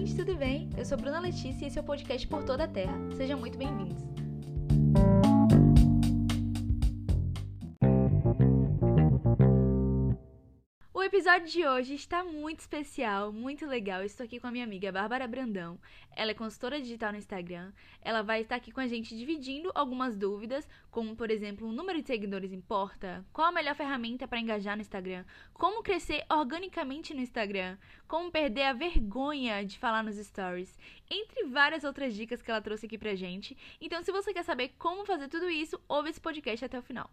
gente, tudo bem? Eu sou Bruna Letícia e esse é o podcast Por Toda a Terra. Sejam muito bem-vindos. Episódio de hoje está muito especial, muito legal. estou aqui com a minha amiga Bárbara Brandão. Ela é consultora digital no Instagram. Ela vai estar aqui com a gente dividindo algumas dúvidas, como por exemplo, o número de seguidores importa? Qual a melhor ferramenta para engajar no Instagram? Como crescer organicamente no Instagram? Como perder a vergonha de falar nos stories? Entre várias outras dicas que ela trouxe aqui pra gente. Então, se você quer saber como fazer tudo isso, ouve esse podcast até o final.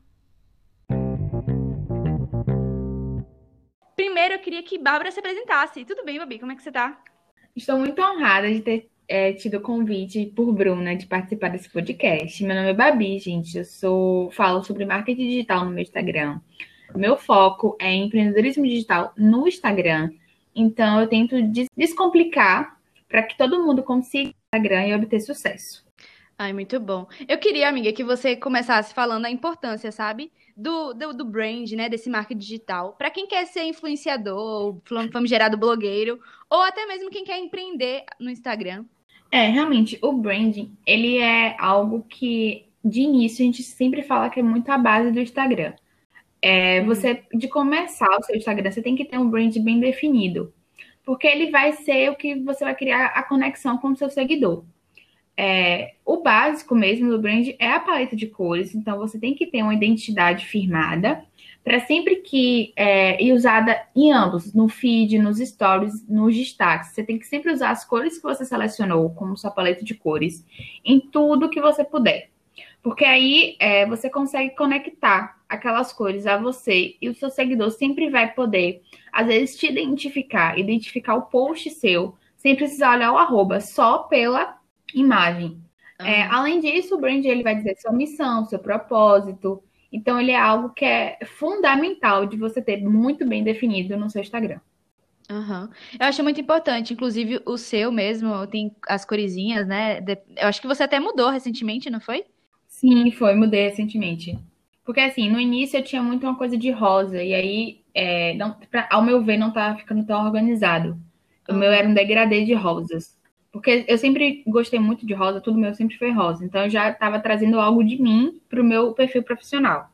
Primeiro, eu queria que Bárbara se apresentasse. Tudo bem, Babi? Como é que você tá? Estou muito honrada de ter é, tido o convite por Bruna de participar desse podcast. Meu nome é Babi, gente. Eu sou falo sobre marketing digital no meu Instagram. Meu foco é empreendedorismo digital no Instagram. Então, eu tento descomplicar para que todo mundo consiga Instagram e obter sucesso. Ai, muito bom. Eu queria, amiga, que você começasse falando a importância, sabe? Do, do, do brand, né? Desse marketing digital. Para quem quer ser influenciador, famigerado blogueiro, ou até mesmo quem quer empreender no Instagram. É, realmente, o branding, ele é algo que, de início, a gente sempre fala que é muito a base do Instagram. É, uhum. você, de começar o seu Instagram, você tem que ter um brand bem definido. Porque ele vai ser o que você vai criar a conexão com o seu seguidor. É, o básico mesmo do brand é a paleta de cores, então você tem que ter uma identidade firmada para sempre que é, e usada em ambos, no feed, nos stories, nos destaques. Você tem que sempre usar as cores que você selecionou como sua paleta de cores em tudo que você puder. Porque aí é, você consegue conectar aquelas cores a você e o seu seguidor sempre vai poder, às vezes, te identificar, identificar o post seu, sem precisar olhar o arroba, só pela imagem. Ah. É, além disso, o brand ele vai dizer sua missão, seu propósito. Então, ele é algo que é fundamental de você ter muito bem definido no seu Instagram. Uhum. Eu acho muito importante, inclusive o seu mesmo, tem as coresinhas, né? Eu acho que você até mudou recentemente, não foi? Sim, foi, mudei recentemente. Porque assim, no início eu tinha muito uma coisa de rosa, e aí, é, não, pra, ao meu ver, não tava ficando tão organizado. O uhum. meu era um degradê de rosas. Porque eu sempre gostei muito de rosa, tudo meu sempre foi rosa. Então eu já estava trazendo algo de mim para o meu perfil profissional.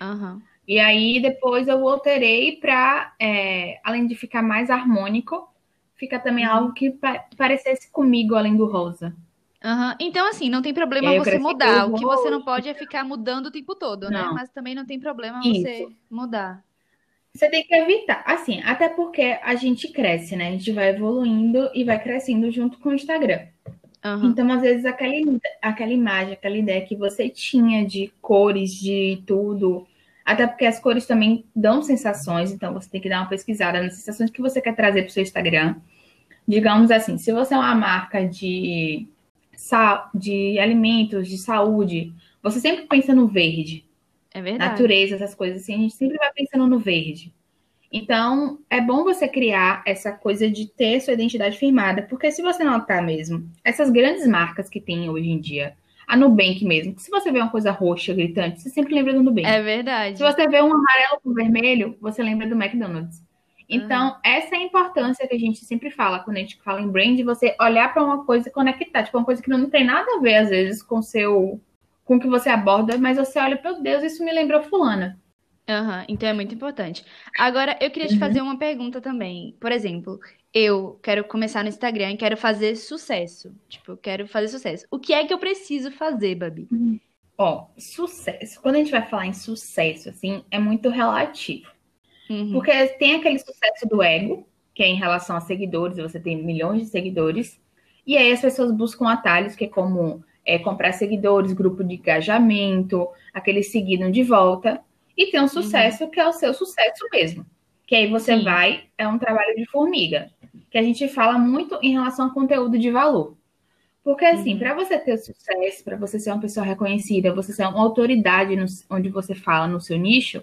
Uhum. E aí depois eu alterei para, é, além de ficar mais harmônico, fica também uhum. algo que pa parecesse comigo além do rosa. Uhum. Então, assim, não tem problema você mudar. O que você não pode é ficar mudando o tempo todo, né? Mas também não tem problema Isso. você mudar. Você tem que evitar, assim, até porque a gente cresce, né? A gente vai evoluindo e vai crescendo junto com o Instagram. Uhum. Então, às vezes, aquela, aquela imagem, aquela ideia que você tinha de cores, de tudo, até porque as cores também dão sensações, então você tem que dar uma pesquisada nas sensações que você quer trazer para o seu Instagram. Digamos assim, se você é uma marca de, de alimentos, de saúde, você sempre pensa no verde. É verdade. Natureza, essas coisas assim, a gente sempre vai pensando no verde. Então, é bom você criar essa coisa de ter sua identidade firmada, porque se você notar mesmo, essas grandes marcas que tem hoje em dia, a Nubank mesmo, se você vê uma coisa roxa gritante, você sempre lembra do Nubank. É verdade. Se você vê um amarelo com vermelho, você lembra do McDonald's. Então, uhum. essa é a importância que a gente sempre fala quando a gente fala em brand, você olhar para uma coisa e conectar, tipo, uma coisa que não tem nada a ver, às vezes, com seu com que você aborda, mas você olha, meu Deus, isso me lembrou fulana. Uhum, então é muito importante. Agora, eu queria te uhum. fazer uma pergunta também. Por exemplo, eu quero começar no Instagram e quero fazer sucesso. Tipo, eu quero fazer sucesso. O que é que eu preciso fazer, Babi? Uhum. Ó, sucesso. Quando a gente vai falar em sucesso, assim, é muito relativo. Uhum. Porque tem aquele sucesso do ego, que é em relação a seguidores, você tem milhões de seguidores, e aí as pessoas buscam atalhos, que é como é, comprar seguidores, grupo de engajamento, aqueles seguindo de volta. E tem um sucesso uhum. que é o seu sucesso mesmo. Que aí você Sim. vai, é um trabalho de formiga. Que a gente fala muito em relação ao conteúdo de valor. Porque, assim, uhum. para você ter sucesso, para você ser uma pessoa reconhecida, você ser uma autoridade no, onde você fala no seu nicho,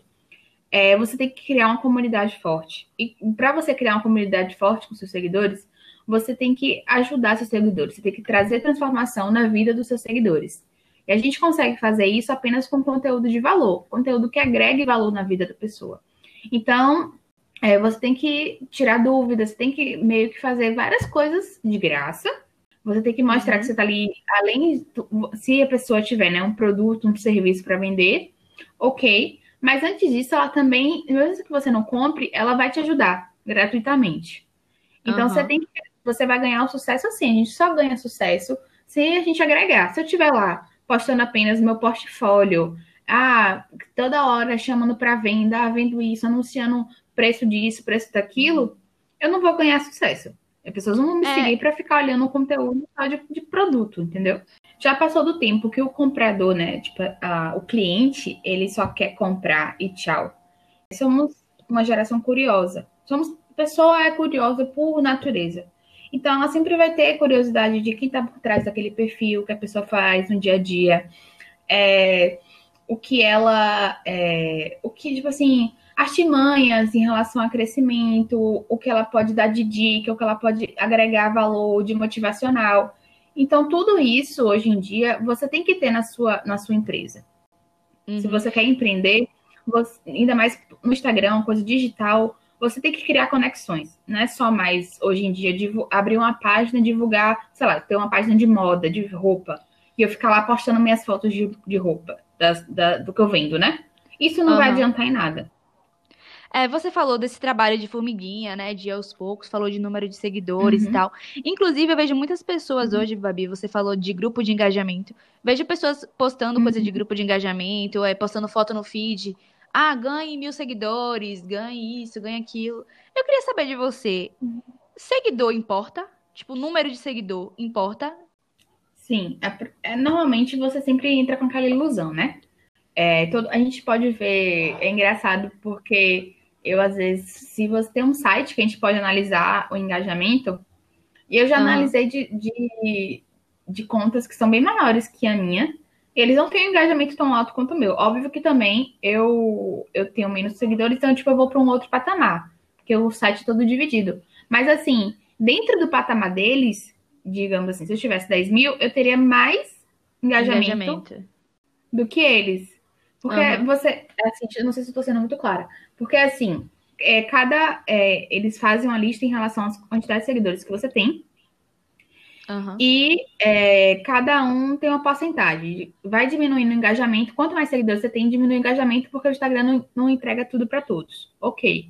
é, você tem que criar uma comunidade forte. E para você criar uma comunidade forte com seus seguidores, você tem que ajudar seus seguidores, você tem que trazer transformação na vida dos seus seguidores. E a gente consegue fazer isso apenas com conteúdo de valor, conteúdo que agregue valor na vida da pessoa. Então, é, você tem que tirar dúvidas, você tem que meio que fazer várias coisas de graça. Você tem que mostrar uhum. que você está ali, além, se a pessoa tiver né, um produto, um serviço para vender, ok. Mas antes disso, ela também, mesmo que você não compre, ela vai te ajudar gratuitamente. Então uhum. você tem que, você vai ganhar o sucesso assim. A gente só ganha sucesso se a gente agregar. Se eu estiver lá postando apenas meu portfólio, ah, toda hora chamando para venda, ah, vendo isso, anunciando preço disso, preço daquilo, eu não vou ganhar sucesso. As pessoas não vão me é. seguir para ficar olhando o conteúdo de, de, produto, entendeu? Já passou do tempo que o comprador, né, tipo, a, o cliente, ele só quer comprar e tchau. Somos uma geração curiosa. Somos pessoa é curiosa por natureza. Então, ela sempre vai ter curiosidade de quem está por trás daquele perfil, o que a pessoa faz no dia a dia, é, o que ela, é, o que, tipo assim, artimanhas em relação a crescimento, o que ela pode dar de dica, o que ela pode agregar valor de motivacional. Então, tudo isso, hoje em dia, você tem que ter na sua, na sua empresa. Uhum. Se você quer empreender, você, ainda mais no Instagram, coisa digital, você tem que criar conexões. Não é só mais, hoje em dia, abrir uma página, divulgar, sei lá, ter uma página de moda, de roupa, e eu ficar lá postando minhas fotos de, de roupa, das, da, do que eu vendo, né? Isso não uhum. vai adiantar em nada. É, você falou desse trabalho de formiguinha, né? De aos poucos, falou de número de seguidores uhum. e tal. Inclusive, eu vejo muitas pessoas uhum. hoje, Babi, você falou de grupo de engajamento. Vejo pessoas postando uhum. coisa de grupo de engajamento, é, postando foto no feed. Ah, ganhe mil seguidores, ganhe isso, ganhe aquilo. Eu queria saber de você. Seguidor importa? Tipo, número de seguidor importa? Sim. É, é, normalmente você sempre entra com aquela ilusão, né? É, todo, a gente pode ver, é engraçado porque eu, às vezes, se você tem um site que a gente pode analisar o engajamento, e eu já uhum. analisei de, de, de, contas que são bem maiores que a minha, eles não têm um engajamento tão alto quanto o meu. Óbvio que também eu, eu tenho menos seguidores, então, tipo, eu vou para um outro patamar, porque o site é todo dividido. Mas, assim, dentro do patamar deles, digamos assim, se eu tivesse 10 mil, eu teria mais engajamento, engajamento. do que eles. Porque uhum. você, assim, não sei se estou sendo muito clara, porque assim, é, cada. É, eles fazem uma lista em relação às quantidades de seguidores que você tem. Uhum. E é, cada um tem uma porcentagem. Vai diminuindo o engajamento. Quanto mais seguidores você tem, diminui o engajamento, porque o Instagram não, não entrega tudo para todos. Ok.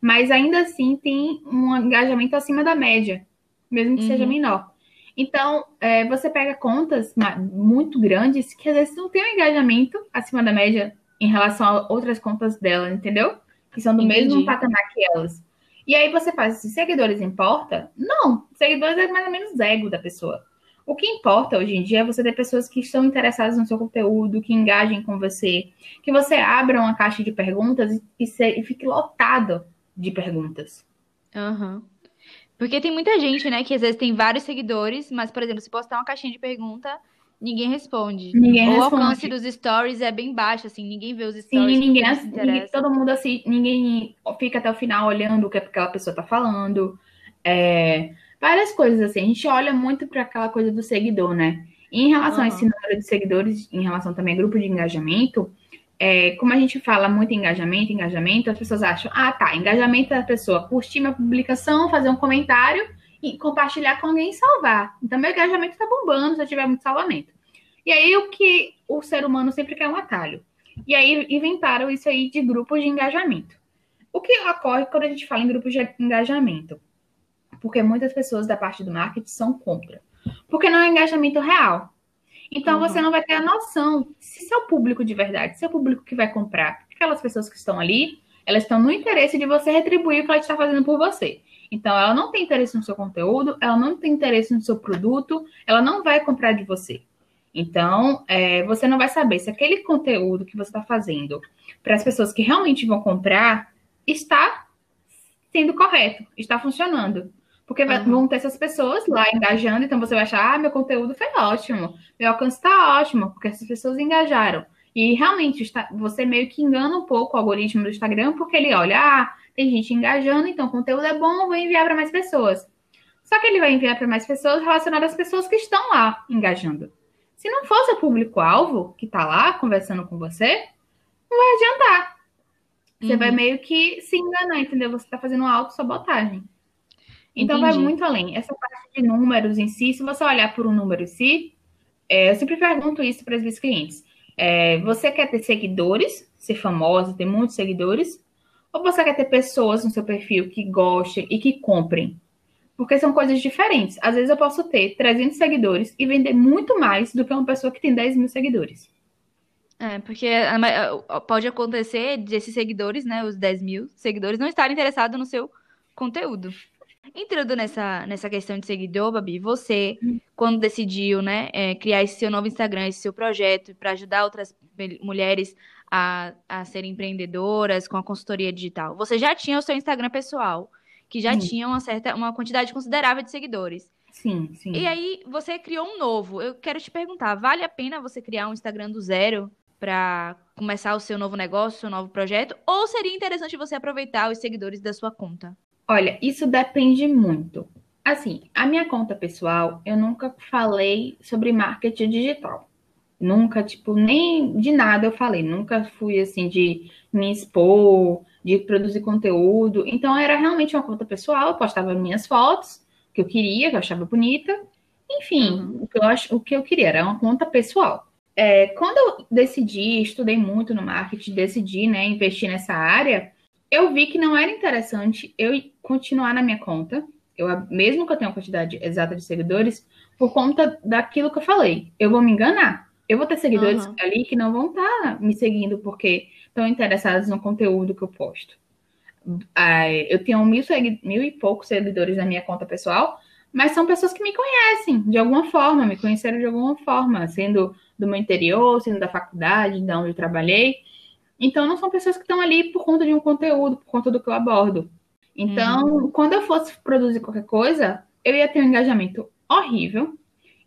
Mas ainda assim tem um engajamento acima da média, mesmo que uhum. seja menor. Então, é, você pega contas muito grandes que às vezes não tem um engajamento acima da média em relação a outras contas dela, entendeu? Que são do Entendi. mesmo patamar que elas. E aí você faz, se seguidores importa? Não, seguidores é mais ou menos ego da pessoa. O que importa hoje em dia é você ter pessoas que estão interessadas no seu conteúdo, que engajem com você, que você abra uma caixa de perguntas e, e fique lotado de perguntas. Uhum. Porque tem muita gente, né, que às vezes tem vários seguidores, mas, por exemplo, se postar uma caixinha de pergunta, Ninguém responde. Ninguém o responde. alcance dos stories é bem baixo, assim, ninguém vê os stories. Sim, ninguém, ninguém todo mundo assim, ninguém fica até o final olhando o que aquela pessoa tá falando. É, várias coisas assim. A gente olha muito para aquela coisa do seguidor, né? E em relação uhum. a esse número de seguidores, em relação também ao grupo de engajamento, é, como a gente fala muito engajamento, engajamento, as pessoas acham, ah, tá, engajamento é a pessoa curtir minha publicação, fazer um comentário e compartilhar com alguém e salvar. Então, meu engajamento está bombando se eu tiver muito salvamento. E aí, o que o ser humano sempre quer é um atalho. E aí, inventaram isso aí de grupos de engajamento. O que ocorre quando a gente fala em grupos de engajamento? Porque muitas pessoas da parte do marketing são contra. Porque não é engajamento real. Então, uhum. você não vai ter a noção se seu público de verdade, se é o público que vai comprar, aquelas pessoas que estão ali, elas estão no interesse de você retribuir o que ela está fazendo por você. Então, ela não tem interesse no seu conteúdo, ela não tem interesse no seu produto, ela não vai comprar de você. Então, é, você não vai saber se aquele conteúdo que você está fazendo para as pessoas que realmente vão comprar está sendo correto, está funcionando. Porque uhum. vão ter essas pessoas lá engajando, então você vai achar, ah, meu conteúdo foi ótimo, meu alcance está ótimo, porque essas pessoas engajaram. E realmente está, você meio que engana um pouco o algoritmo do Instagram, porque ele olha, ah, tem gente engajando, então o conteúdo é bom, vou enviar para mais pessoas. Só que ele vai enviar para mais pessoas relacionadas às pessoas que estão lá engajando. Se não fosse o público-alvo que está lá conversando com você, não vai adiantar. Você uhum. vai meio que se enganar, entendeu? Você está fazendo uma autossabotagem. Então Entendi. vai muito além. Essa parte de números em si, se você olhar por um número em si, é, eu sempre pergunto isso para os meus clientes. É, você quer ter seguidores, ser famosa, ter muitos seguidores? Ou você quer ter pessoas no seu perfil que gostem e que comprem? Porque são coisas diferentes. Às vezes eu posso ter 300 seguidores e vender muito mais do que uma pessoa que tem 10 mil seguidores. É, porque pode acontecer desses seguidores, né, os 10 mil seguidores, não estarem interessados no seu conteúdo. Entrando nessa, nessa questão de seguidor, Babi, você, quando decidiu, né, é, criar esse seu novo Instagram, esse seu projeto para ajudar outras mulheres a, a serem empreendedoras com a consultoria digital, você já tinha o seu Instagram pessoal, que já sim. tinha uma certa, uma quantidade considerável de seguidores. Sim, sim. E aí você criou um novo. Eu quero te perguntar, vale a pena você criar um Instagram do zero para começar o seu novo negócio, seu novo projeto? Ou seria interessante você aproveitar os seguidores da sua conta? Olha, isso depende muito. Assim, a minha conta pessoal, eu nunca falei sobre marketing digital. Nunca, tipo, nem de nada eu falei. Nunca fui assim de me expor, de produzir conteúdo. Então era realmente uma conta pessoal, eu postava minhas fotos, que eu queria, que eu achava bonita. Enfim, uhum. o, que eu ach... o que eu queria era uma conta pessoal. É, quando eu decidi, estudei muito no marketing, decidi né, investir nessa área, eu vi que não era interessante eu continuar na minha conta, eu, mesmo que eu tenha uma quantidade exata de seguidores, por conta daquilo que eu falei. Eu vou me enganar. Eu vou ter seguidores uhum. ali que não vão estar tá me seguindo porque estão interessados no conteúdo que eu posto. Eu tenho mil, mil e poucos seguidores na minha conta pessoal, mas são pessoas que me conhecem de alguma forma, me conheceram de alguma forma, sendo do meu interior, sendo da faculdade, de onde eu trabalhei. Então, não são pessoas que estão ali por conta de um conteúdo, por conta do que eu abordo. Então, uhum. quando eu fosse produzir qualquer coisa, eu ia ter um engajamento horrível,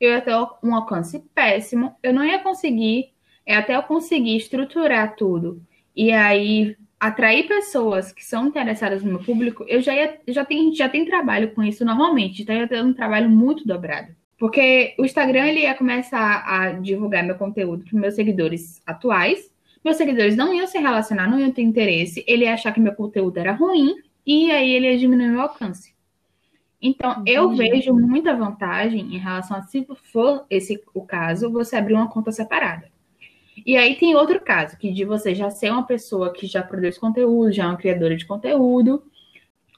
eu ia ter um alcance péssimo, eu não ia conseguir, é até eu conseguir estruturar tudo e aí atrair pessoas que são interessadas no meu público, eu já ia, já tem já tem trabalho com isso normalmente, então eu ia ter um trabalho muito dobrado. Porque o Instagram ele ia começar a divulgar meu conteúdo para meus seguidores atuais. Meus seguidores não iam se relacionar, não iam ter interesse, ele ia achar que meu conteúdo era ruim e aí ele ia diminuir meu alcance. Então, eu vejo muita vantagem em relação a se for esse o caso, você abrir uma conta separada. E aí tem outro caso, que de você já ser uma pessoa que já produz conteúdo, já é uma criadora de conteúdo.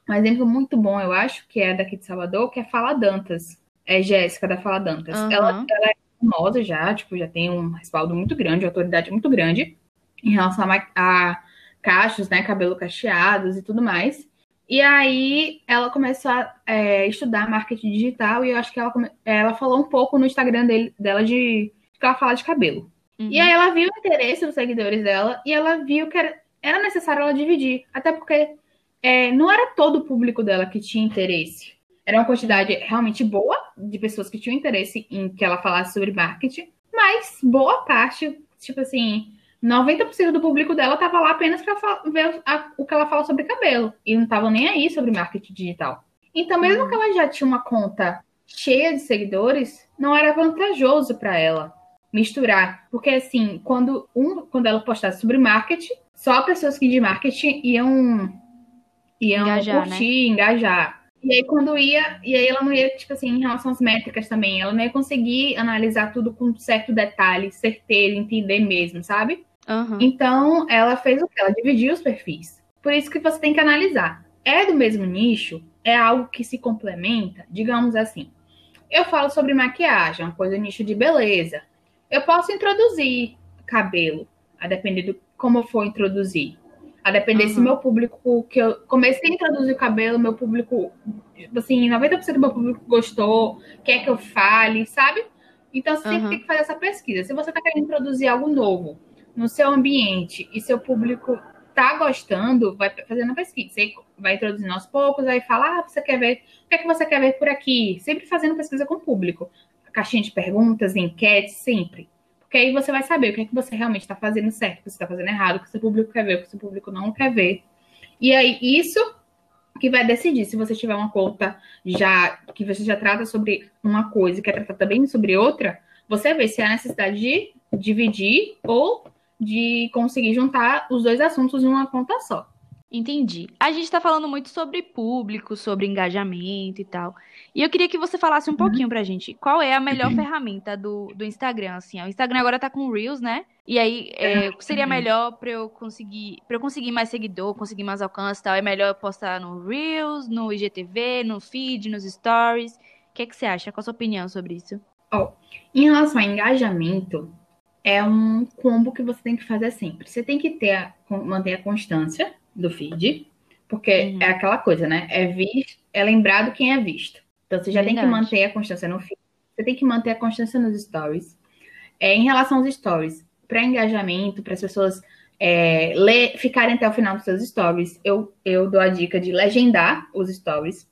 Um exemplo muito bom, eu acho, que é daqui de Salvador, que é Fala Dantas. É Jéssica da Fala Dantas. Uhum. Ela, ela, é famosa já, tipo, já tem um respaldo muito grande, autoridade muito grande em relação a, a cachos, né, cabelo cacheados e tudo mais. E aí ela começou a é, estudar marketing digital e eu acho que ela, ela falou um pouco no Instagram dele, dela de que ela fala de cabelo. Uhum. E aí ela viu o interesse dos seguidores dela e ela viu que era, era necessário ela dividir. Até porque é, não era todo o público dela que tinha interesse. Era uma quantidade realmente boa de pessoas que tinham interesse em que ela falasse sobre marketing, mas boa parte, tipo assim, 90% do público dela estava lá apenas para ver a, o que ela fala sobre cabelo e não estava nem aí sobre marketing digital. Então, mesmo uhum. que ela já tinha uma conta cheia de seguidores, não era vantajoso para ela misturar, porque assim, quando um, quando ela postasse sobre marketing, só pessoas que de marketing iam iam engajar, curtir, né? engajar. E aí quando ia, e aí ela não ia, tipo assim, em relação às métricas também, ela não ia conseguir analisar tudo com certo detalhe, certeiro, entender mesmo, sabe? Uhum. Então, ela fez o que? Ela dividiu os perfis. Por isso que você tem que analisar. É do mesmo nicho? É algo que se complementa? Digamos assim. Eu falo sobre maquiagem, uma coisa nicho de beleza. Eu posso introduzir cabelo, a depender do como eu for introduzir. A depender uhum. se meu público, que eu comecei a introduzir o cabelo, meu público, assim, 90% do meu público gostou, quer que eu fale, sabe? Então você uhum. tem que fazer essa pesquisa. Se você está querendo introduzir algo novo no seu ambiente e seu público tá gostando, vai fazendo a pesquisa. Você vai introduzindo aos poucos, aí fala, ah, você quer ver, o que é que você quer ver por aqui? Sempre fazendo pesquisa com o público caixinha de perguntas, enquete, sempre. Porque aí você vai saber o que é que você realmente está fazendo certo, o que você está fazendo errado, o que seu público quer ver, o que seu público não quer ver. E aí, isso que vai decidir se você tiver uma conta já que você já trata sobre uma coisa e quer tratar também sobre outra, você vê se há necessidade de dividir ou de conseguir juntar os dois assuntos em uma conta só. Entendi. A gente está falando muito sobre público, sobre engajamento e tal. E eu queria que você falasse um uhum. pouquinho pra gente qual é a melhor ferramenta do, do Instagram. Assim, o Instagram agora tá com Reels, né? E aí, é, seria melhor para eu conseguir para eu conseguir mais seguidor, conseguir mais alcance e tal? É melhor postar no Reels, no IGTV, no feed, nos stories? O que, é que você acha? Qual a sua opinião sobre isso? Oh, em relação ao engajamento, é um combo que você tem que fazer sempre. Você tem que ter manter a constância do feed, porque uhum. é aquela coisa, né? É visto, é lembrado quem é visto. Então você já Verdade. tem que manter a constância no feed, você tem que manter a constância nos stories. É, em relação aos stories, para engajamento, para as pessoas é, ler, ficarem até o final dos seus stories, eu, eu dou a dica de legendar os stories.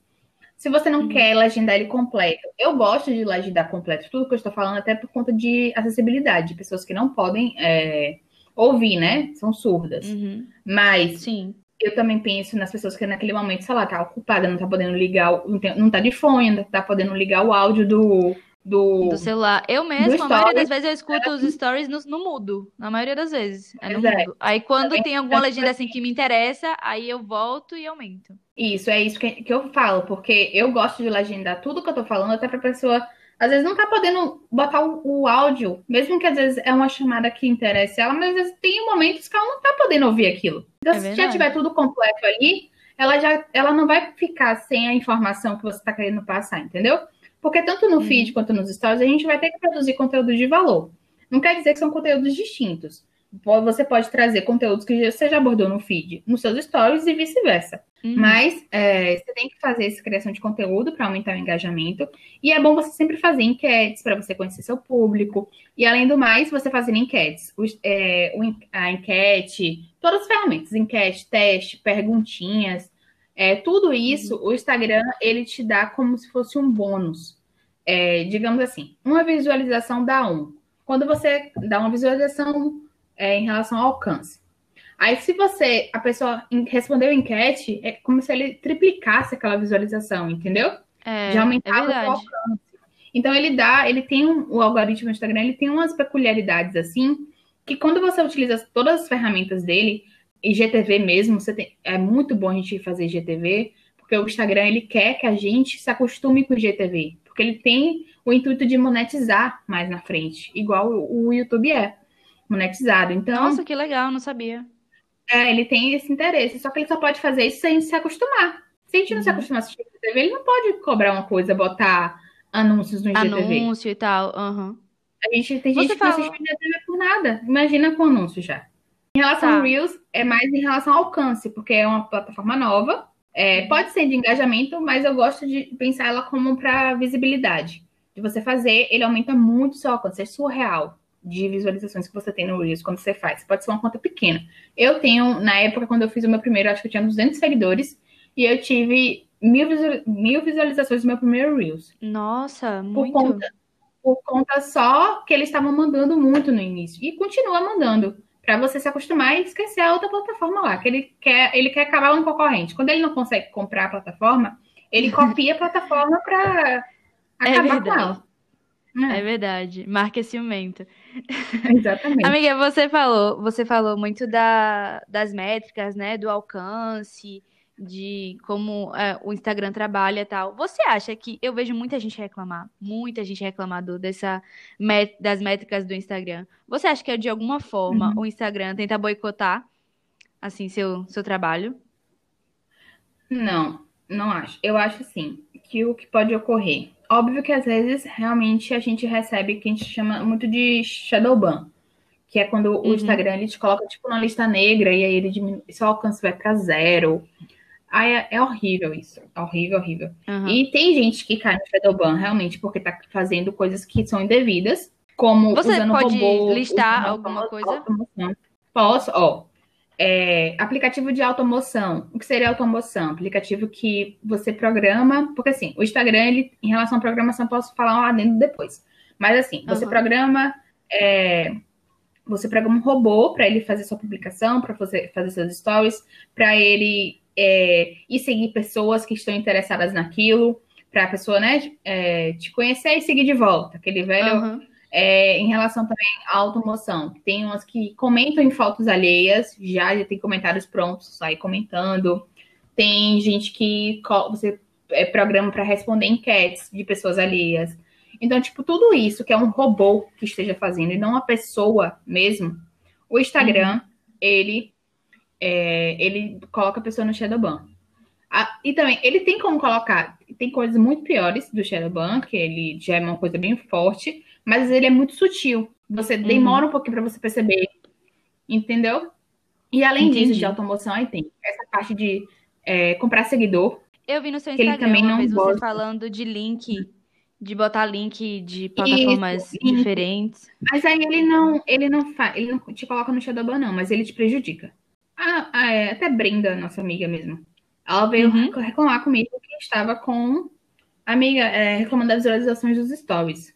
Se você não uhum. quer legendar ele completo, eu gosto de legendar completo tudo que eu estou falando, até por conta de acessibilidade, de pessoas que não podem é, ouvir, né? São surdas. Uhum. Mas Sim. eu também penso nas pessoas que naquele momento, sei lá, tá ocupada, não tá podendo ligar, não, tem, não tá de fone, não tá podendo ligar o áudio do, do, do celular. Eu mesmo, a maioria das vezes eu escuto os stories no, no mudo. Na maioria das vezes. É no mudo. Aí quando também tem alguma legenda assim que me interessa, aí eu volto e aumento. Isso, é isso que, que eu falo, porque eu gosto de legendar tudo que eu tô falando, até pra pessoa às vezes não tá podendo botar o, o, áudio, mesmo que às vezes é uma chamada que interessa ela, mas às vezes tem momentos que ela não tá podendo ouvir aquilo. Então, é se já tiver tudo completo ali, ela já ela não vai ficar sem a informação que você tá querendo passar, entendeu? Porque tanto no uhum. feed quanto nos stories, a gente vai ter que produzir conteúdo de valor. Não quer dizer que são conteúdos distintos. Você pode trazer conteúdos que você já abordou no feed, nos seus stories e vice-versa. Uhum. Mas é, você tem que fazer essa criação de conteúdo para aumentar o engajamento. E é bom você sempre fazer enquetes para você conhecer seu público. E além do mais, você fazer enquetes. O, é, a enquete, todas as ferramentas, enquete, teste, perguntinhas. É, tudo isso, uhum. o Instagram, ele te dá como se fosse um bônus. É, digamos assim, uma visualização dá um. Quando você dá uma visualização é, em relação ao alcance. Aí, se você, a pessoa respondeu a enquete, é como se ele triplicasse aquela visualização, entendeu? É, Já aumentava é o alcance. Então, ele dá, ele tem um, o algoritmo do Instagram, ele tem umas peculiaridades assim, que quando você utiliza todas as ferramentas dele, IGTV mesmo, você tem, é muito bom a gente fazer IGTV, porque o Instagram, ele quer que a gente se acostume com o IGTV, porque ele tem o intuito de monetizar mais na frente, igual o YouTube é monetizado. Então, Nossa, que legal, não sabia. É, ele tem esse interesse, só que ele só pode fazer isso sem se acostumar. Se a gente não se uhum. acostumar a assistir TV, ele não pode cobrar uma coisa, botar anúncios no IGTV. Anúncio e tal, uhum. A gente tem gente Você que falou... não assiste IGTV por nada. Imagina com anúncio já. Em relação tá. ao Reels, é mais em relação ao alcance, porque é uma plataforma nova. É, uhum. pode ser de engajamento, mas eu gosto de pensar ela como para visibilidade. De você fazer, ele aumenta muito o seu alcance, é surreal de visualizações que você tem no Reels quando você faz. Pode ser uma conta pequena. Eu tenho, na época, quando eu fiz o meu primeiro, acho que eu tinha 200 seguidores, e eu tive mil, mil visualizações do meu primeiro Reels. Nossa, muito. Por conta, por conta só que eles estavam mandando muito no início. E continua mandando. Para você se acostumar e esquecer a outra plataforma lá, que ele quer, ele quer acabar um concorrente. Quando ele não consegue comprar a plataforma, ele copia a plataforma para é acabar é com ela. É. é verdade. Marca ciumento. Exatamente. Amiga, você falou, você falou muito da, das métricas, né? Do alcance, de como é, o Instagram trabalha e tal. Você acha que eu vejo muita gente reclamar, muita gente reclamando dessa das métricas do Instagram. Você acha que de alguma forma uhum. o Instagram tenta boicotar assim seu seu trabalho? Não, não acho. Eu acho assim que o que pode ocorrer Óbvio que às vezes realmente a gente recebe o que a gente chama muito de shadow ban, que é quando uhum. o Instagram ele te coloca tipo na lista negra e aí ele diminui, seu alcance vai para zero. Aí é, é, horrível isso, é horrível, horrível. Uhum. E tem gente que cai no shadow ban realmente porque tá fazendo coisas que são indevidas, como Você usando pode robô, listar alguma coisa? Automoção. Posso, ó. É, aplicativo de automoção. O que seria automoção? Aplicativo que você programa, porque assim, o Instagram, ele, em relação à programação, posso falar lá dentro depois. Mas assim, você uhum. programa, é, você programa um robô para ele fazer sua publicação, para fazer, fazer seus stories, para ele é, ir seguir pessoas que estão interessadas naquilo, para a pessoa, né, é, te conhecer e seguir de volta. Aquele velho. Uhum É, em relação também à automoção, tem umas que comentam em fotos alheias, já, já tem comentários prontos, sai comentando. Tem gente que você é, programa para responder enquetes de pessoas alheias. Então, tipo, tudo isso que é um robô que esteja fazendo e não uma pessoa mesmo, o Instagram, uhum. ele, é, ele coloca a pessoa no Shadowban. Ah, e também, ele tem como colocar, tem coisas muito piores do Shadowban, que ele já é uma coisa bem forte, mas ele é muito sutil. Você uhum. demora um pouquinho para você perceber, entendeu? E além Entendi. disso, de automoção, aí tem essa parte de é, comprar seguidor. Eu vi no seu Instagram também uma não vez gosta. você falando de link, de botar link de plataformas Isso, diferentes. Mas aí ele não, ele não faz, ele não te coloca no Shadowban, não, mas ele te prejudica. Ah, ah, é, até Brenda, nossa amiga mesmo. Ela veio uhum. reclamar comigo que estava com a amiga é, reclamando das visualizações dos stories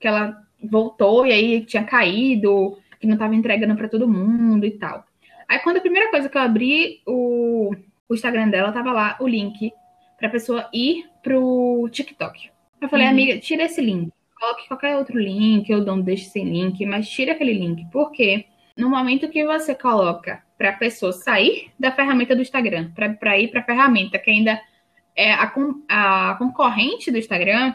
que ela voltou e aí tinha caído, que não estava entregando para todo mundo e tal. Aí quando a primeira coisa que eu abri o, o Instagram dela, tava lá o link para a pessoa ir pro TikTok. Eu falei, uhum. amiga, tira esse link. Coloque qualquer outro link, ou não deixe sem link, mas tira aquele link. Porque no momento que você coloca para a pessoa sair da ferramenta do Instagram, para ir para a ferramenta que ainda é a, a concorrente do Instagram,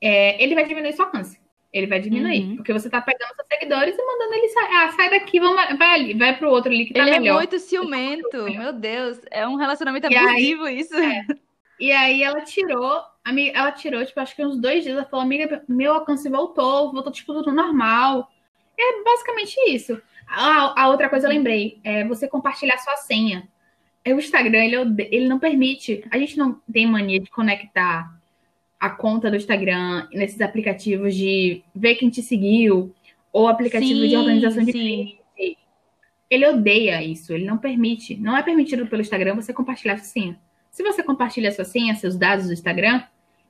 é, ele vai diminuir seu alcance. Ele vai diminuir. Uhum. Porque você tá pegando seus seguidores e mandando ele sair. Ah, sai daqui, vamos, vai ali, vai pro outro ali que tá ele melhor. Ele é muito ciumento. Meu Deus. É um relacionamento abusivo aí, isso. É. E aí ela tirou, ela tirou, tipo, acho que uns dois dias, ela falou, amiga, meu alcance voltou, voltou, tipo, tudo normal. É basicamente isso. Ah, a outra coisa eu lembrei, é você compartilhar sua senha. É, o Instagram, ele, ele não permite. A gente não tem mania de conectar a conta do Instagram nesses aplicativos de ver quem te seguiu, ou aplicativo sim, de organização de cliente. Ele odeia isso, ele não permite. Não é permitido pelo Instagram você compartilhar sua senha. Se você compartilha sua senha, seus dados do Instagram,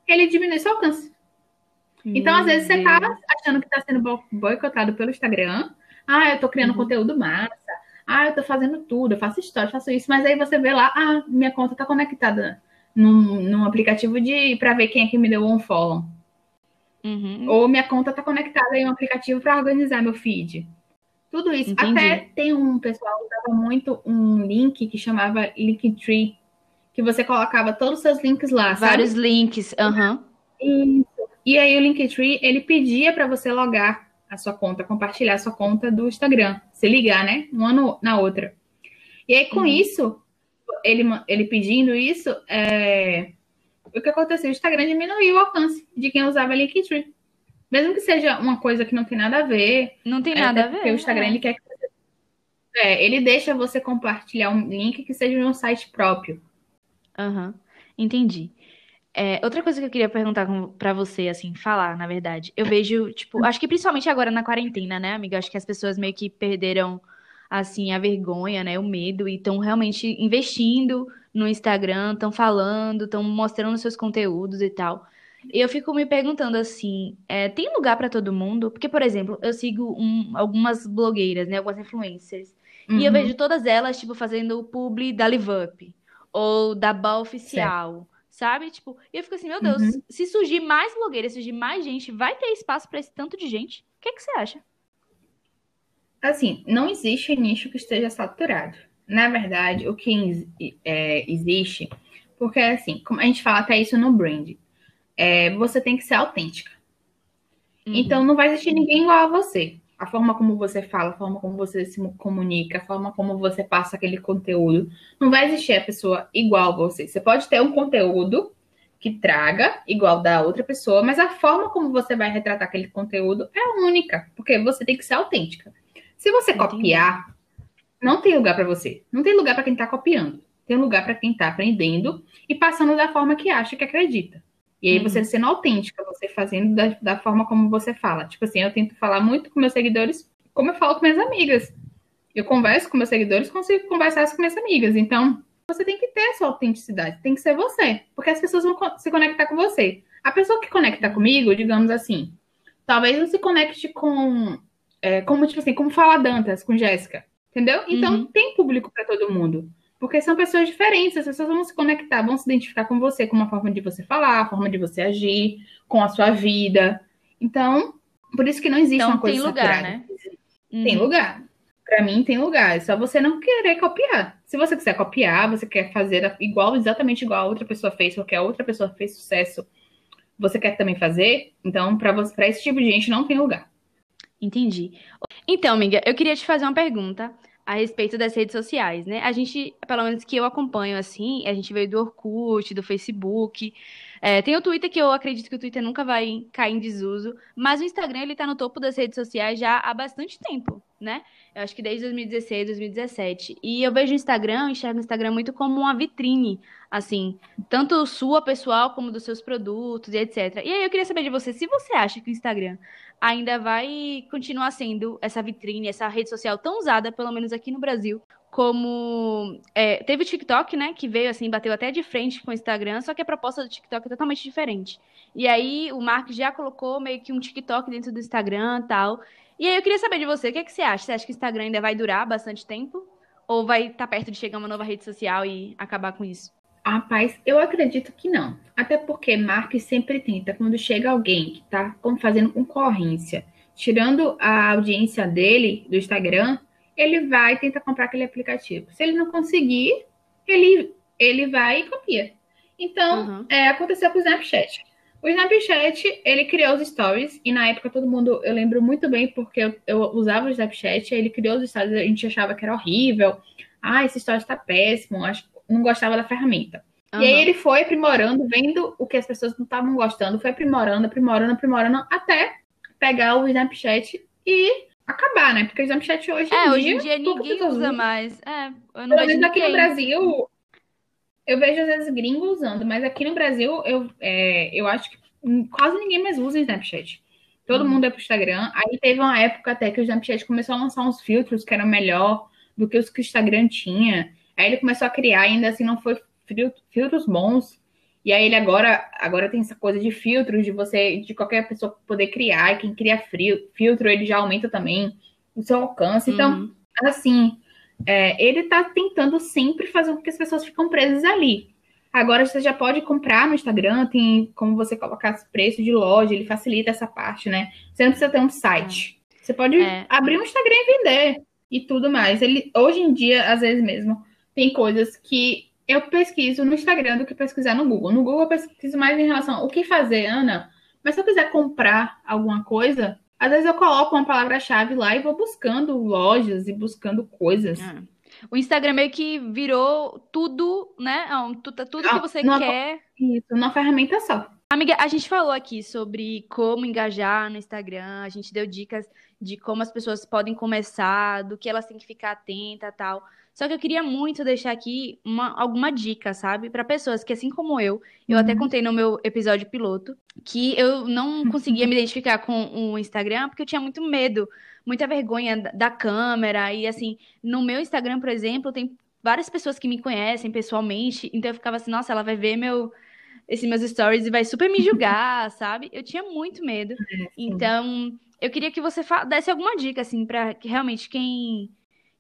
ele diminui seu alcance. Então, às vezes, você tá achando que tá sendo boicotado pelo Instagram. Ah, eu tô criando uhum. conteúdo massa. Ah, eu tô fazendo tudo, eu faço história, faço isso. Mas aí você vê lá, ah, minha conta tá conectada num, num aplicativo de para ver quem é que me deu um follow. Uhum. Ou minha conta está conectada em um aplicativo para organizar meu feed. Tudo isso. Entendi. Até tem um pessoal que usava muito um link que chamava Linktree, que você colocava todos os seus links lá. Vários sabe? links. Uhum. Isso. E aí o Linktree, ele pedia para você logar a sua conta, compartilhar a sua conta do Instagram. Se ligar, né? Uma no, na outra. E aí, com uhum. isso, ele, ele pedindo isso, é, o que aconteceu? O Instagram diminuiu o alcance de quem usava Linktree. Mesmo que seja uma coisa que não tem nada a ver. Não tem nada a ver. Porque o Instagram é. ele quer que você, é, ele deixa você compartilhar um link que seja de um site próprio. Aham, uhum. entendi. É, outra coisa que eu queria perguntar para você, assim, falar, na verdade. Eu vejo, tipo, acho que principalmente agora na quarentena, né, amiga? Acho que as pessoas meio que perderam assim a vergonha, né, o medo e estão realmente investindo no Instagram, estão falando, estão mostrando seus conteúdos e tal. E eu fico me perguntando assim, é, tem lugar para todo mundo? Porque, por exemplo, eu sigo um, algumas blogueiras, né, algumas influencers, uhum. e eu uhum. vejo todas elas tipo fazendo o publi da Live Up ou da Bal Oficial. Certo. Sabe? Tipo, e eu fico assim, meu Deus, uhum. se surgir mais blogueiras, surgir mais gente, vai ter espaço para esse tanto de gente? O que, é que você acha? Assim, não existe nicho que esteja saturado. Na verdade, o que é, existe, porque assim, como a gente fala até isso no brand, é, você tem que ser autêntica. Uhum. Então, não vai existir ninguém igual a você. A forma como você fala, a forma como você se comunica, a forma como você passa aquele conteúdo. Não vai existir a pessoa igual a você. Você pode ter um conteúdo que traga igual da outra pessoa, mas a forma como você vai retratar aquele conteúdo é única, porque você tem que ser autêntica. Se você Entendi. copiar, não tem lugar para você. Não tem lugar para quem está copiando. Tem lugar para quem está aprendendo e passando da forma que acha que acredita. E aí uhum. você sendo autêntica, você fazendo da, da forma como você fala. Tipo assim, eu tento falar muito com meus seguidores como eu falo com minhas amigas. Eu converso com meus seguidores, consigo conversar com minhas amigas. Então, você tem que ter essa autenticidade, tem que ser você, porque as pessoas vão se conectar com você. A pessoa que conecta comigo, digamos assim, talvez não se conecte com é, como, tipo assim, como fala Dantas com Jéssica. Entendeu? Então uhum. tem público para todo mundo. Porque são pessoas diferentes, as pessoas vão se conectar, vão se identificar com você, com uma forma de você falar, a forma de você agir, com a sua vida. Então, Por isso que não existe Então uma coisa tem lugar, saturada. né? Tem Uhum. lugar. Pra mim tem lugar. É só você não querer copiar. Se você quiser copiar, você quer fazer igual, exatamente igual a outra pessoa fez, porque a outra pessoa fez sucesso, você quer também fazer, então para esse tipo de gente não tem lugar. Entendi. Então, amiga, eu queria te fazer uma pergunta a respeito das redes sociais, né? A gente, pelo menos que eu acompanho assim, a gente veio do Orkut, do Facebook. É, tem o Twitter, que eu acredito que o Twitter nunca vai cair em desuso, mas o Instagram, ele tá no topo das redes sociais já há bastante tempo, né? Eu acho que desde 2016, 2017. E eu vejo o Instagram, enxergo o Instagram muito como uma vitrine, assim, tanto sua pessoal como dos seus produtos e etc. E aí eu queria saber de você, se você acha que o Instagram ainda vai continuar sendo essa vitrine, essa rede social tão usada, pelo menos aqui no Brasil, como é, teve o TikTok, né, que veio assim, bateu até de frente com o Instagram, só que a proposta do TikTok é totalmente diferente. E aí o Mark já colocou meio que um TikTok dentro do Instagram, tal. E aí eu queria saber de você, o que é que você acha? Você acha que o Instagram ainda vai durar bastante tempo ou vai estar perto de chegar uma nova rede social e acabar com isso? Rapaz, eu acredito que não. Até porque Mark sempre tenta, quando chega alguém que tá fazendo concorrência, tirando a audiência dele do Instagram, ele vai tentar comprar aquele aplicativo. Se ele não conseguir, ele, ele vai e copia. Então, Uhum. é, aconteceu com o Snapchat. O Snapchat, ele criou os stories, e na época todo mundo, eu lembro muito bem, porque eu, eu usava o Snapchat, ele criou os stories, a gente achava que era horrível. Ah, esse stories tá péssimo, acho, não gostava da ferramenta. E aí ele foi aprimorando, vendo o que as pessoas não estavam gostando, foi aprimorando, aprimorando, aprimorando, até pegar o Snapchat e acabar, né? Porque o Snapchat hoje É, em hoje dia, em dia ninguém usa usam. mais. É, eu não Pelo vejo aqui no. Brasil, eu vejo às vezes gringos usando, mas aqui no Brasil eu, é, eu acho que quase ninguém mais usa Snapchat. Todo Uhum. mundo é pro Instagram. Aí teve uma época até que o Snapchat começou a lançar uns filtros que eram melhor do que os que o Instagram tinha. Aí ele começou a criar, ainda assim não foi fil- filtros bons. E aí ele agora, agora tem essa coisa de filtros, de você, de qualquer pessoa poder criar, e quem cria filtro, ele já aumenta também o seu alcance. Então, Uhum. assim, é, ele tá tentando sempre fazer com que as pessoas ficam presas ali. Agora você já pode comprar no Instagram, tem como você colocar os preços de loja, ele facilita essa parte, né? Você não precisa ter um site. Você pode É. abrir um Instagram e vender e tudo mais. Ele, hoje em dia, às vezes mesmo, tem coisas que eu pesquiso no Instagram do que pesquisar no Google. No Google eu pesquiso mais em relação ao que fazer, Ana. Mas se eu quiser comprar alguma coisa, às vezes eu coloco uma palavra-chave lá e vou buscando lojas e buscando coisas. É. O Instagram meio que virou tudo, né? Não, tu- Tudo que Ah, você não- quer. Isso, uma ferramenta só. Amiga, a gente falou aqui sobre como engajar no Instagram, a gente deu dicas de como as pessoas podem começar, do que elas têm que ficar atenta, tal. Só que eu queria muito deixar aqui uma, alguma dica, sabe? Para pessoas que, assim como eu, eu até Uhum. contei no meu episódio piloto, que eu não conseguia me identificar com o Instagram porque eu tinha muito medo, muita vergonha da- câmera. E assim, no meu Instagram, por exemplo, tem várias pessoas que me conhecem pessoalmente, então eu ficava assim, nossa, ela vai ver meu esses meus stories e vai super me julgar, sabe? Eu tinha muito medo. Então, eu queria que você desse alguma dica, assim, pra que realmente quem,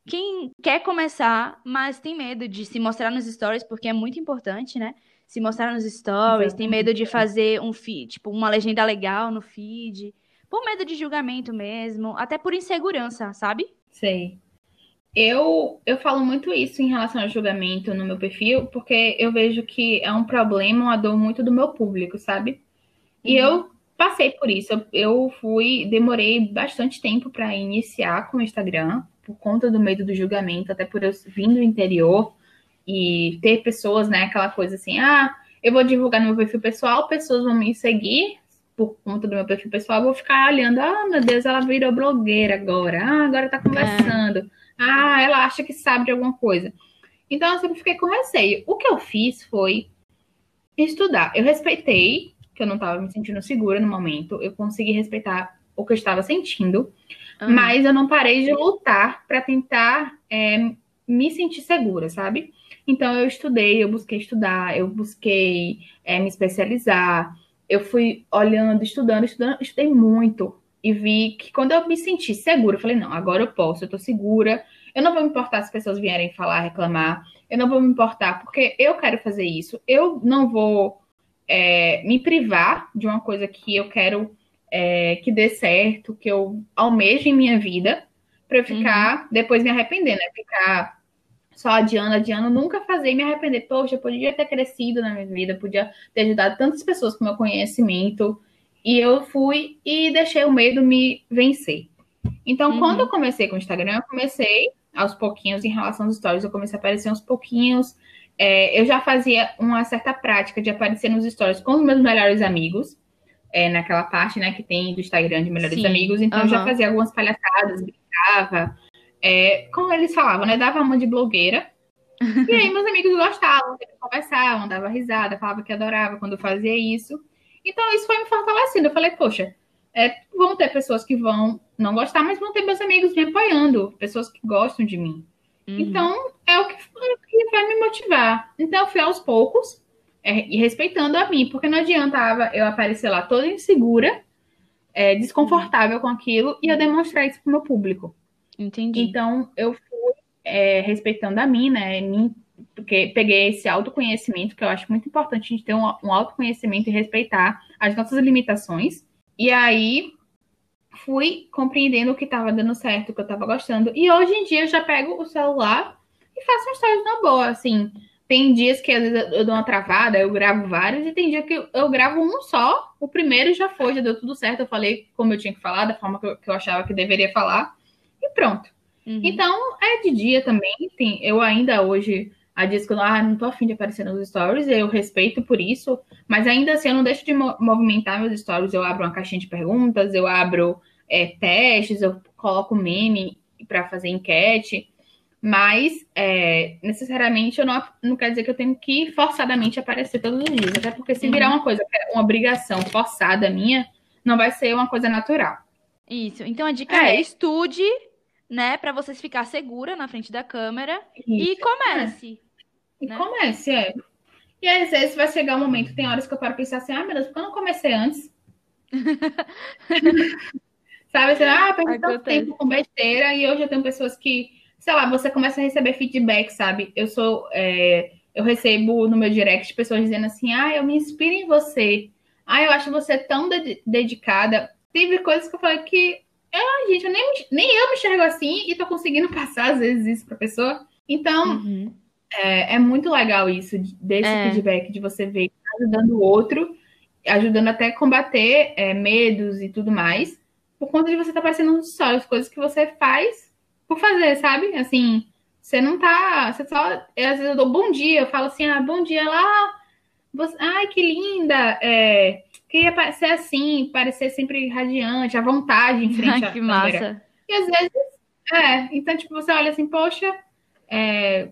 quem quer começar, mas tem medo de se mostrar nos stories, porque é muito importante, né? Se mostrar nos stories, tem medo de fazer um feed, tipo, uma legenda legal no feed, por medo de julgamento mesmo, até por insegurança, sabe? Sei. Eu, eu falo muito isso em relação ao julgamento no meu perfil, porque eu vejo que é um problema, uma dor muito do meu público, sabe? E Uhum. eu passei por isso. Eu, eu fui, demorei bastante tempo para iniciar com o Instagram, por conta do medo do julgamento, até por eu vir do interior e ter pessoas, né, aquela coisa assim, ah, eu vou divulgar no meu perfil pessoal, pessoas vão me seguir por conta do meu perfil pessoal, eu vou ficar olhando, ah, meu Deus, ela virou blogueira agora, ah, agora tá conversando, ah, ela acha que sabe de alguma coisa. Então eu sempre fiquei com receio. O que eu fiz foi estudar. Eu respeitei que eu não estava me sentindo segura no momento, eu consegui respeitar o que eu estava sentindo, Mas eu não parei de lutar para tentar é, me sentir segura, sabe? Então eu estudei, eu busquei estudar, eu busquei é, me especializar, eu fui olhando, estudando, estudando, estudei muito. E vi que quando eu me senti segura, eu falei, não, agora eu posso, eu tô segura, eu não vou me importar se as pessoas vierem falar, reclamar, eu não vou me importar porque eu quero fazer isso, eu não vou é, me privar de uma coisa que eu quero é, que dê certo, que eu almejo em minha vida, para eu ficar, uhum. depois me arrepender, né? Ficar só adiando, adiando, nunca fazer e me arrepender. Poxa, eu podia ter crescido na minha vida, podia ter ajudado tantas pessoas com meu conhecimento. E eu fui e deixei o medo me vencer. Então, uhum. quando eu comecei com o Instagram, eu comecei aos pouquinhos em relação aos stories, eu comecei a aparecer aos pouquinhos. É, eu já fazia uma certa prática de aparecer nos stories com os meus melhores amigos, é, naquela parte, né, que tem do Instagram de melhores Sim. amigos. Então, uhum. eu já fazia algumas palhaçadas, brincava. É, como eles falavam, né, dava uma de blogueira. E aí, meus amigos gostavam, conversavam, dava risada, falava que adorava quando eu fazia isso. Então, isso foi me fortalecendo. Eu falei, poxa, é, vão ter pessoas que vão não gostar, mas vão ter meus amigos me apoiando, pessoas que gostam de mim. Uhum. Então, é o que, é o que, vai me motivar. Então, eu fui aos poucos e respeitando a mim, porque não adiantava eu aparecer lá toda insegura, é, desconfortável com aquilo e eu demonstrar isso pro meu público. Entendi. Então, eu fui é, respeitando a mim, né? Mim, porque peguei esse autoconhecimento, que eu acho muito importante a gente ter um, um autoconhecimento e respeitar as nossas limitações. E aí, fui compreendendo o que estava dando certo, o que eu estava gostando. E hoje em dia eu já pego o celular e faço stories na boa, assim. Tem dias que às vezes eu dou uma travada, eu gravo vários, e tem dia que eu gravo um só. O primeiro já foi, já deu tudo certo. Eu falei como eu tinha que falar, da forma que eu, que eu achava que deveria falar, e pronto. Uhum. Então, é de dia também. Tem, eu ainda hoje, há dias que eu ah, não tô afim de aparecer nos stories, eu respeito por isso, mas ainda assim eu não deixo de movimentar meus stories. Eu abro uma caixinha de perguntas, eu abro é, testes, eu coloco meme para fazer enquete, mas é, necessariamente eu não, não quer dizer que eu tenho que forçadamente aparecer todos os dias, até porque se uhum. virar uma coisa, é uma obrigação forçada minha, não vai ser uma coisa natural. Isso. Então a dica é, é estude, né, para você ficar segura na frente da câmera Isso. e comece. É. E né? comece, é. E às vezes vai chegar um momento, tem horas que eu paro pensar assim, ah, meu Deus, por que eu não comecei antes? Sabe? Você, ah, perdi tanto tempo com besteira e hoje eu tenho pessoas que, sei lá, você começa a receber feedback, sabe? Eu sou. É, eu recebo no meu direct pessoas dizendo assim, ah, eu me inspiro em você. Ah, eu acho você tão de dedicada. Teve coisas que eu falei que, ah, gente, eu nem, nem eu me enxergo assim e tô conseguindo passar, às vezes, isso pra pessoa. Então, uhum. é, é, muito legal isso, desse é. feedback, de você ver ajudando o outro, ajudando até a combater é, medos e tudo mais por conta de você estar tá aparecendo nos stories, coisas que você faz por fazer, sabe? Assim, você não tá. Você só. às vezes eu dou bom dia, eu falo assim, ah, bom dia lá. Você, ai, que linda! É, queria ser assim, parecer sempre radiante, à vontade em frente ai, à que massa. E às vezes, é, então, tipo, você olha assim, poxa, é,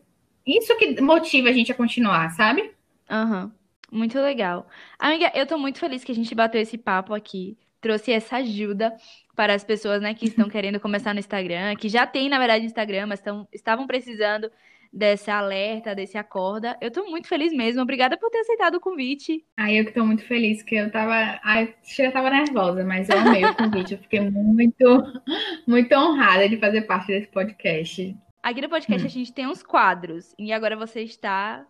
isso que motiva a gente a continuar, sabe? Aham. Uhum. Muito legal. Amiga, eu tô muito feliz que a gente bateu esse papo aqui trouxe essa ajuda para as pessoas, né, que estão querendo começar no Instagram, que já tem, na verdade, Instagram, mas estão, estavam precisando desse alerta, desse acorda. Eu estou muito feliz mesmo. Obrigada por ter aceitado o convite. Ai, eu que tô muito feliz, que eu tava. Ai, eu tava nervosa, mas eu amei o convite. Eu fiquei muito, muito honrada de fazer parte desse podcast. Aqui no podcast hum. a gente tem uns quadros. E agora você está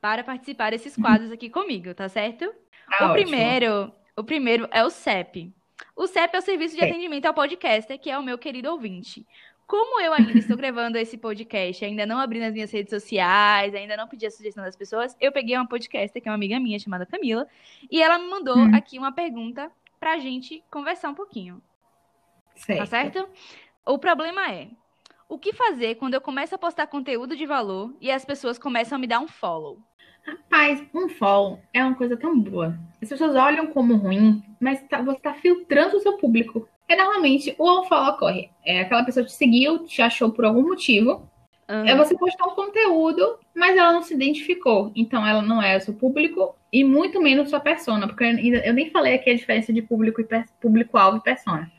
para participar desses quadros aqui comigo, tá certo? Ah, o ótimo. primeiro o primeiro é o CEP. O CEP é o Serviço de é. Atendimento ao Podcaster, que é o meu querido ouvinte. Como eu ainda estou gravando esse podcast, ainda não abri nas minhas redes sociais, ainda não pedi a sugestão das pessoas, eu peguei uma podcaster, que é uma amiga minha, chamada Camila, e ela me mandou hum. aqui uma pergunta pra gente conversar um pouquinho. Tá certo. Tá certo? O problema é, o que fazer quando eu começo a postar conteúdo de valor e as pessoas começam a me dar um follow? Rapaz, um follow é uma coisa tão boa. As pessoas olham como ruim, mas tá, você está filtrando o seu público. É normalmente o unfollow ocorre. É aquela pessoa que te seguiu, te achou por algum motivo. Uhum. É você postar um conteúdo, mas ela não se identificou. Então ela não é o seu público e muito menos sua persona. Porque eu nem falei aqui a diferença de público e público-alvo e persona.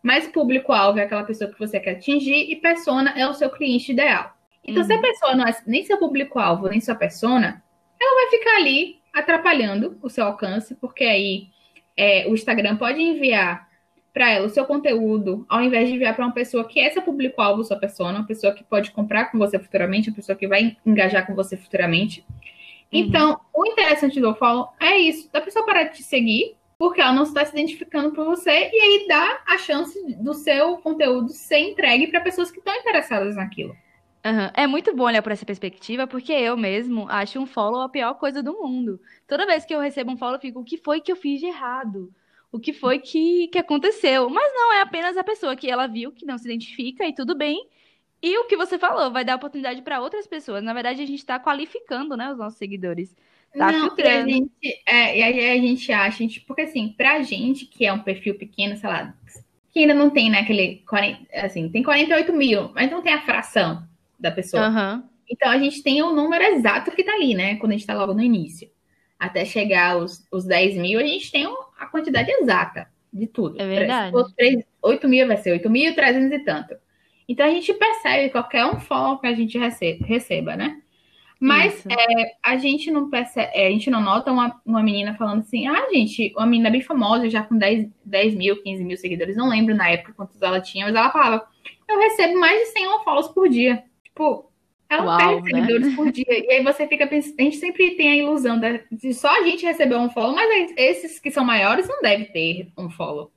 Mas público-alvo é aquela pessoa que você quer atingir e persona é o seu cliente ideal. Então, uhum. se a pessoa não é nem seu público-alvo, nem sua persona, ela vai ficar ali atrapalhando o seu alcance, porque aí é, o Instagram pode enviar para ela o seu conteúdo, ao invés de enviar para uma pessoa que é seu público-alvo, sua persona, uma pessoa que pode comprar com você futuramente, uma pessoa que vai engajar com você futuramente. Uhum. Então, o interessante do follow é isso, da pessoa parar de te seguir, porque ela não está se identificando por você, e aí dá a chance do seu conteúdo ser entregue para pessoas que estão interessadas naquilo. É muito bom olhar por essa perspectiva, porque eu mesmo acho um follow a pior coisa do mundo. Toda vez que eu recebo um follow, eu fico, o que foi que eu fiz de errado? O que foi que, que aconteceu? Mas não, é apenas a pessoa que ela viu, que não se identifica, e tudo bem. E o que você falou, vai dar oportunidade para outras pessoas. Na verdade, a gente está qualificando, né, os nossos seguidores. Tá não, filtrando. E a gente, é, e aí a gente acha, a gente, porque assim, pra gente que é um perfil pequeno, sei lá, que ainda não tem, né, aquele, 40, assim, tem 48 mil, mas não tem a fração da pessoa. Uhum. Então a gente tem o número exato que tá ali, né? Quando a gente tá logo no início. Até chegar aos, os 10 mil, a gente tem a quantidade exata de tudo. É verdade. Se for 3, 8 mil, vai ser 8.300 e tanto. Então a gente percebe qualquer um follow que a gente receba, receba né? Mas é, a gente não percebe, é, a gente não nota uma, uma menina falando assim, ah, gente, uma menina bem famosa, já com 10, 10 mil, 15 mil seguidores, não lembro na época quantos ela tinha, mas ela falava, eu recebo mais de 100 follows por dia. Tipo, ela Uau, perde né? seguidores por dia. E aí você fica pensando, a gente sempre tem a ilusão de só a gente receber um follow, mas esses que são maiores não devem ter um follow.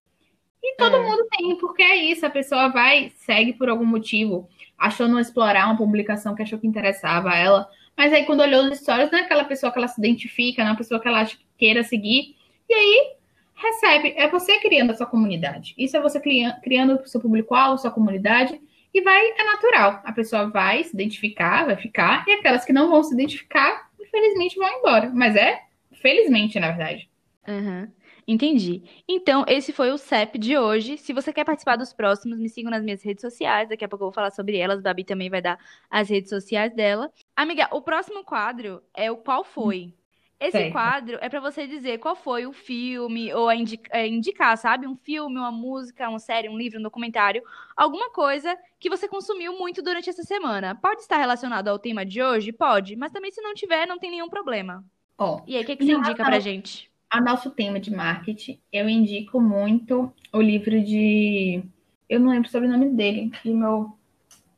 E todo É. mundo tem, porque é isso, a pessoa vai, segue por algum motivo, achou não explorar uma publicação que achou que interessava a ela, mas aí quando olhou os stories, não é aquela pessoa que ela se identifica, não é uma pessoa que ela acha que queira seguir, e aí recebe, é você criando a sua comunidade. Isso é você cria- criando o seu público-alvo, sua comunidade, e vai, é natural. A pessoa vai se identificar, vai ficar, e aquelas que não vão se identificar, infelizmente vão embora. Mas é, felizmente, na verdade. Uhum. Entendi. Então, esse foi o CEP de hoje. Se você quer participar dos próximos, me sigam nas minhas redes sociais. Daqui a pouco eu vou falar sobre elas. Babi também vai dar as redes sociais dela. Amiga, o próximo quadro é o Qual Foi? Esse Certo. quadro é pra você dizer qual foi o filme, ou a indi- é, indicar, sabe? Um filme, uma música, uma série, um livro, um documentário, alguma coisa que você consumiu muito durante essa semana. Pode estar relacionado ao tema de hoje? Pode, mas também se não tiver, não tem nenhum problema. Ó, E aí, o que, que você indica pra gente? a nosso tema de marketing, eu indico muito o livro de. Eu não lembro sobre o nome dele, e meu,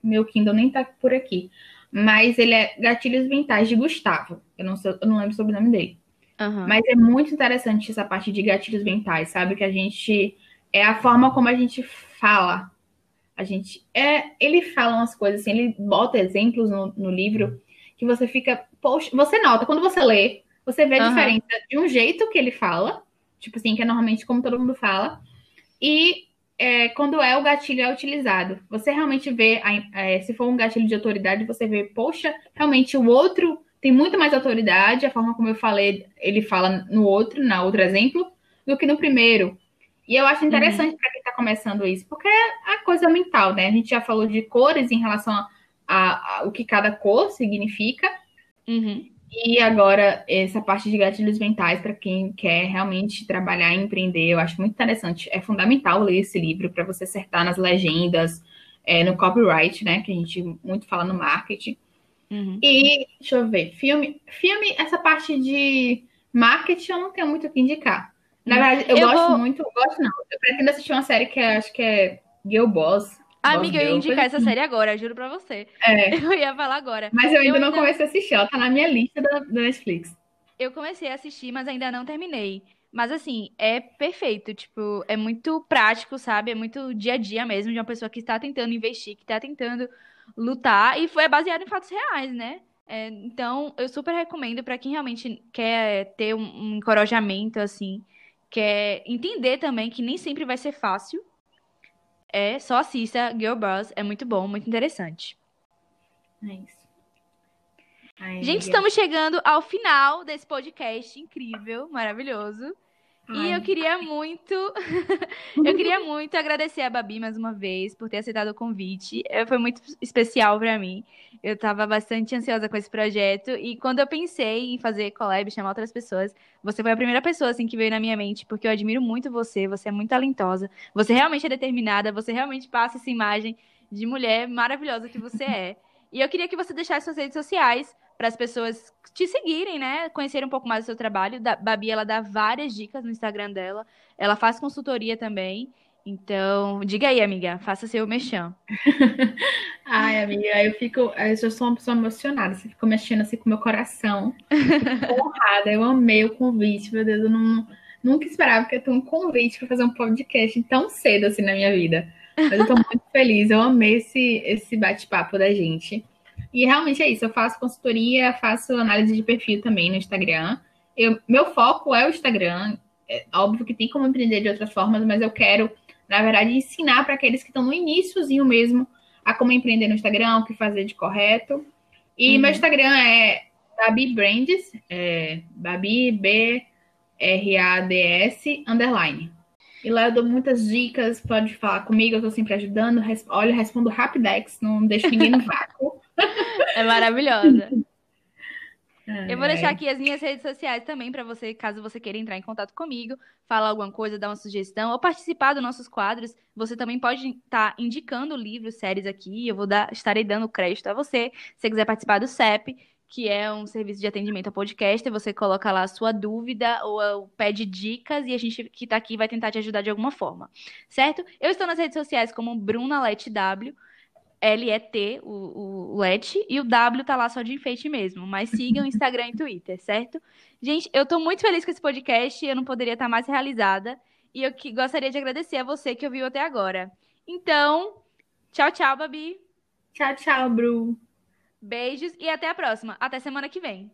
meu Kindle nem tá por aqui. Mas ele é Gatilhos Mentais de Gustavo. Eu não, sei, eu não lembro sobre o nome dele. Aham. Mas é muito interessante essa parte de gatilhos mentais, sabe? Que a gente. É a forma como a gente fala. A gente. É, ele fala umas coisas assim, ele bota exemplos no, no livro que você fica. Poxa, você nota, quando você lê, você vê a Aham. diferença de um jeito que ele fala, tipo assim, que é normalmente como todo mundo fala, e é, quando é o gatilho é utilizado. Você realmente vê, a- é, se for um gatilho de autoridade, você vê, poxa, realmente o outro tem muito mais autoridade, a forma como eu falei, ele fala no outro, na outro exemplo, do que no primeiro. E eu acho interessante para quem está começando isso, porque é a coisa mental, né? A gente já falou de cores em relação a, a- a- o que cada cor significa, Uhum. E agora essa parte de gatilhos mentais para quem quer realmente trabalhar e empreender, eu acho muito interessante. É fundamental ler esse livro para você acertar nas legendas, é, no copyright, né? Que a gente muito fala no marketing. Uhum. E deixa eu ver, filme, filme, essa parte de marketing eu não tenho muito o que indicar. Na verdade, eu, Eu gosto vou- muito, gosto não. Eu pretendo assistir uma série que é- acho que é Girl Boss. Amiga, eu ia indicar essa série agora, juro pra você. É, Eu ia falar agora. mas eu ainda Eu não ainda- comecei a assistir, ela tá na minha lista da, da Netflix. Eu comecei a assistir, mas ainda não terminei. Mas assim, é perfeito, tipo, é muito prático, sabe? É muito dia a dia mesmo de uma pessoa que está tentando investir, que está tentando lutar e foi baseado em fatos reais, né? É, então, eu super recomendo pra quem realmente quer ter um, um encorajamento assim, quer entender também que nem sempre vai ser fácil. É, só assista Girl Boss, é muito bom, muito interessante. É isso. Ai, Gente, estamos chegando ao final desse podcast incrível, maravilhoso. E Ai. eu queria muito, eu queria muito agradecer a Babi mais uma vez por ter aceitado o convite. Foi muito especial pra mim. Eu tava bastante ansiosa com esse projeto e quando eu pensei em fazer collab, chamar outras pessoas, você foi a primeira pessoa assim que veio na minha mente, porque eu admiro muito você, você é muito talentosa, você realmente é determinada, você realmente passa essa imagem de mulher maravilhosa que você é. E eu queria que você deixasse suas redes sociais para as pessoas te seguirem, né? Conhecerem um pouco mais do seu trabalho. Da Babi, ela dá várias dicas no Instagram dela. Ela faz consultoria também. Então, diga aí, amiga, faça seu mexão. Ai, amiga, eu fico. Eu sou uma pessoa emocionada. Você ficou mexendo assim com o meu coração. Honrada. Eu amei o convite, meu Deus. Eu não, Nunca esperava que eu tenha um convite para fazer um podcast tão cedo assim na minha vida. Mas eu tô muito feliz, eu amei esse, esse bate-papo da gente. E realmente é isso, eu faço consultoria, faço análise de perfil também no Instagram. Eu, meu foco é o Instagram. É óbvio que tem como empreender de outras formas, mas eu quero, na verdade, ensinar para aqueles que estão no iníciozinho mesmo a como empreender no Instagram, o que fazer de correto. E uhum. meu Instagram é Babi Brands, é Babi B R A D S underline. E lá eu dou muitas dicas, pode falar comigo, eu tô sempre ajudando. Res... Olha, respondo rapidex, não deixo ninguém no vácuo. É maravilhosa. eu vou deixar aqui as minhas redes sociais também para você, caso você queira entrar em contato comigo, falar alguma coisa, dar uma sugestão ou participar dos nossos quadros. Você também pode estar tá indicando livros, séries aqui. Eu vou dar, estarei dando crédito a você. Se você quiser participar do CEP, que é um serviço de atendimento a podcast. Você coloca lá a sua dúvida ou pede dicas e a gente que está aqui vai tentar te ajudar de alguma forma, certo? Eu estou nas redes sociais como Bruna W, L-E-T, o, o Let, e o W tá lá só de enfeite mesmo. Mas sigam Instagram e Twitter, certo? Gente, eu tô muito feliz com esse podcast, eu não poderia estar mais realizada. E eu que, gostaria de agradecer a você que ouviu até agora. Então, tchau, tchau, Babi. Tchau, tchau, Bru. Beijos e até a próxima. Até semana que vem.